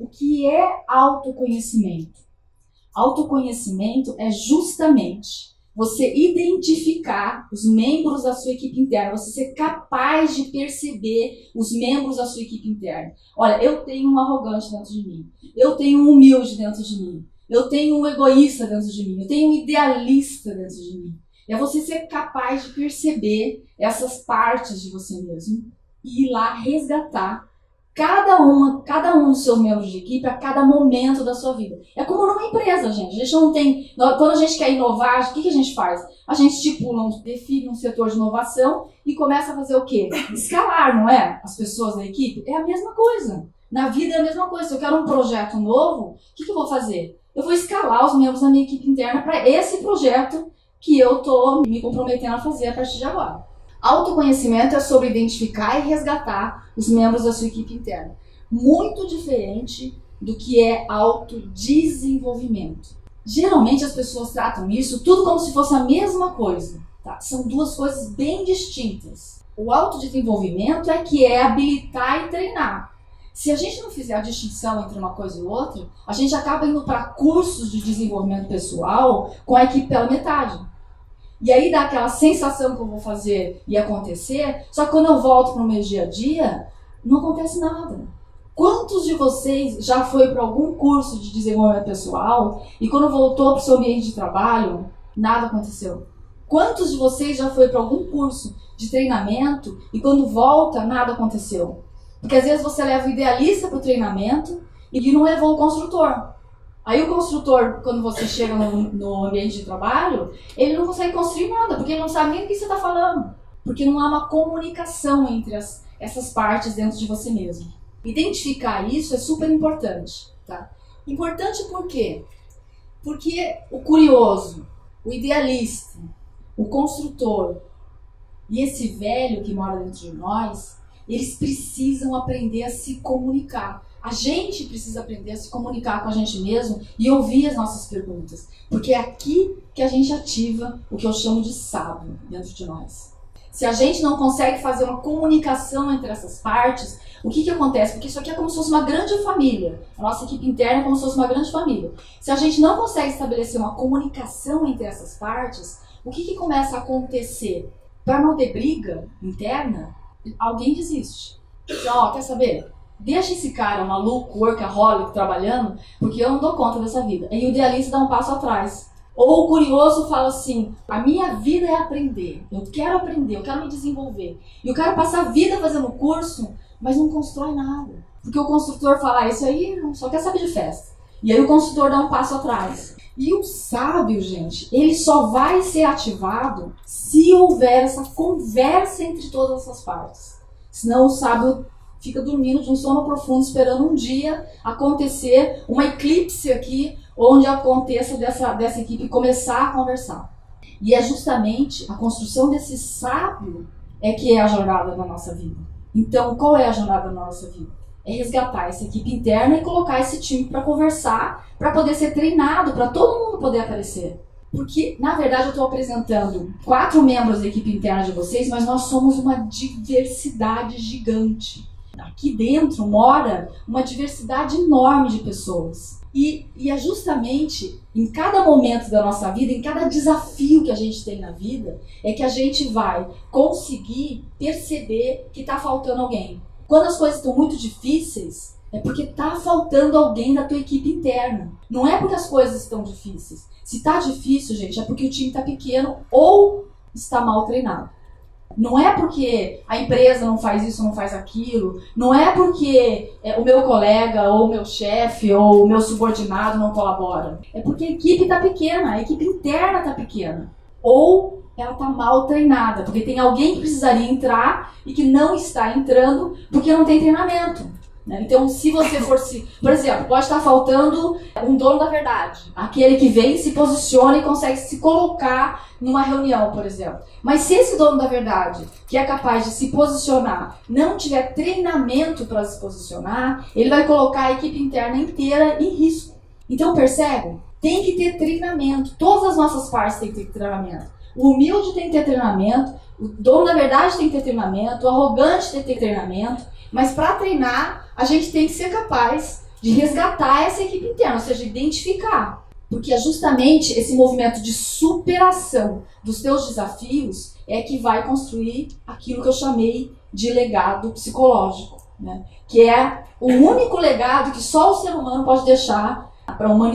O que é autoconhecimento? Autoconhecimento é justamente você identificar os membros da sua equipe interna, você ser capaz de perceber os membros da sua equipe interna. Olha, eu tenho um arrogante dentro de mim, eu tenho um humilde dentro de mim, eu tenho um egoísta dentro de mim, eu tenho um idealista dentro de mim. É você ser capaz de perceber essas partes de você mesmo e ir lá resgatar cada uma, cada um dos seus membros de equipe a cada momento da sua vida. É como numa empresa, gente. A gente não tem. Quando a gente quer inovar, o que, a gente faz? A gente estipula, um, define um setor de inovação e começa a fazer o quê? Escalar, não é? As pessoas da equipe. É a mesma coisa. Na vida é a mesma coisa. Se eu quero um projeto novo, o que, que eu vou fazer? Eu vou escalar os membros da minha equipe interna para esse projeto que eu estou me comprometendo a fazer a partir de agora. Autoconhecimento é sobre identificar e resgatar os membros da sua equipe interna. Muito diferente do que é autodesenvolvimento. Geralmente as pessoas tratam isso tudo como se fosse a mesma coisa. Tá? São duas coisas bem distintas. O autodesenvolvimento é que é habilitar e treinar. Se a gente não fizer a distinção entre uma coisa e outra, a gente acaba indo para cursos de desenvolvimento pessoal com a equipe pela metade. E aí dá aquela sensação que eu vou fazer e acontecer, só que quando eu volto para o meu dia a dia, não acontece nada. Quantos de vocês já foi para algum curso de desenvolvimento pessoal e quando voltou para o seu ambiente de trabalho, nada aconteceu? Quantos de vocês já foi para algum curso de treinamento e quando volta, nada aconteceu? Porque às vezes você leva o idealista para o treinamento e não levou o construtor. Aí o construtor, quando você chega no, no, ambiente de trabalho, ele não consegue construir nada, porque ele não sabe nem o que você está falando. Porque não há uma comunicação entre as, essas partes dentro de você mesmo. Identificar isso é super importante. Tá? Importante por quê? Porque o curioso, o idealista, o construtor e esse velho que mora dentro de nós, eles precisam aprender a se comunicar. A gente precisa aprender a se comunicar com a gente mesmo e ouvir as nossas perguntas, porque é aqui que a gente ativa o que eu chamo de sábio dentro de nós. Se a gente não consegue fazer uma comunicação entre essas partes, o que, que acontece? Porque isso aqui é como se fosse uma grande família. A nossa equipe interna é como se fosse uma grande família. Se a gente não consegue estabelecer uma comunicação entre essas partes, o que, que começa a acontecer? Para não ter briga interna, alguém desiste. Então, ó, quer saber? Deixa esse cara maluco, workaholic, trabalhando, porque eu não dou conta dessa vida. E o idealista dá um passo atrás. Ou o curioso fala assim: a minha vida é aprender. Eu quero aprender, eu quero me desenvolver. E o cara passa a vida fazendo curso, mas não constrói nada. Porque o construtor fala: ah, isso aí só quer saber de festa. E aí o construtor dá um passo atrás. E o sábio, gente, ele só vai ser ativado se houver essa conversa entre todas essas partes. Senão o sábio fica dormindo de um sono profundo, esperando um dia acontecer uma eclipse aqui, onde aconteça dessa, dessa equipe começar a conversar. E é justamente a construção desse sábio é que é a jornada da nossa vida. Então, qual é a jornada da nossa vida? É resgatar essa equipe interna e colocar esse time para conversar, para poder ser treinado, para todo mundo poder aparecer. Porque, na verdade, eu estou apresentando quatro membros da equipe interna de vocês, mas nós somos uma diversidade gigante aqui dentro mora uma diversidade enorme de pessoas. E, e é justamente em cada momento da nossa vida, em cada desafio que a gente tem na vida, é que a gente vai conseguir perceber que está faltando alguém. Quando as coisas estão muito difíceis, é porque está faltando alguém da tua equipe interna. Não é porque as coisas estão difíceis. Se está difícil, gente, é porque o time está pequeno ou está mal treinado. Não é porque a empresa não faz isso, não faz aquilo. Não é porque é, o meu colega, ou o meu chefe, ou o meu subordinado não colabora. É porque a equipe está pequena, a equipe interna está pequena. Ou ela está mal treinada, porque tem alguém que precisaria entrar e que não está entrando porque não tem treinamento. Né? Então, se você for se. Por exemplo, pode estar faltando um dono da verdade. Aquele que vem, se posiciona e consegue se colocar numa reunião, por exemplo. Mas se esse dono da verdade, que é capaz de se posicionar, não tiver treinamento para se posicionar, ele vai colocar a equipe interna inteira em risco. Então, percebe? Tem que ter treinamento. Todas as nossas partes têm que ter treinamento. O humilde tem que ter treinamento, o dono da verdade tem que ter treinamento, o arrogante tem que ter treinamento. Mas para treinar, a gente tem que ser capaz de resgatar essa equipe interna, ou seja, identificar. Porque é justamente esse movimento de superação dos teus desafios é que vai construir aquilo que eu chamei de legado psicológico, né? que é o único legado que só o ser humano pode deixar para a humanidade.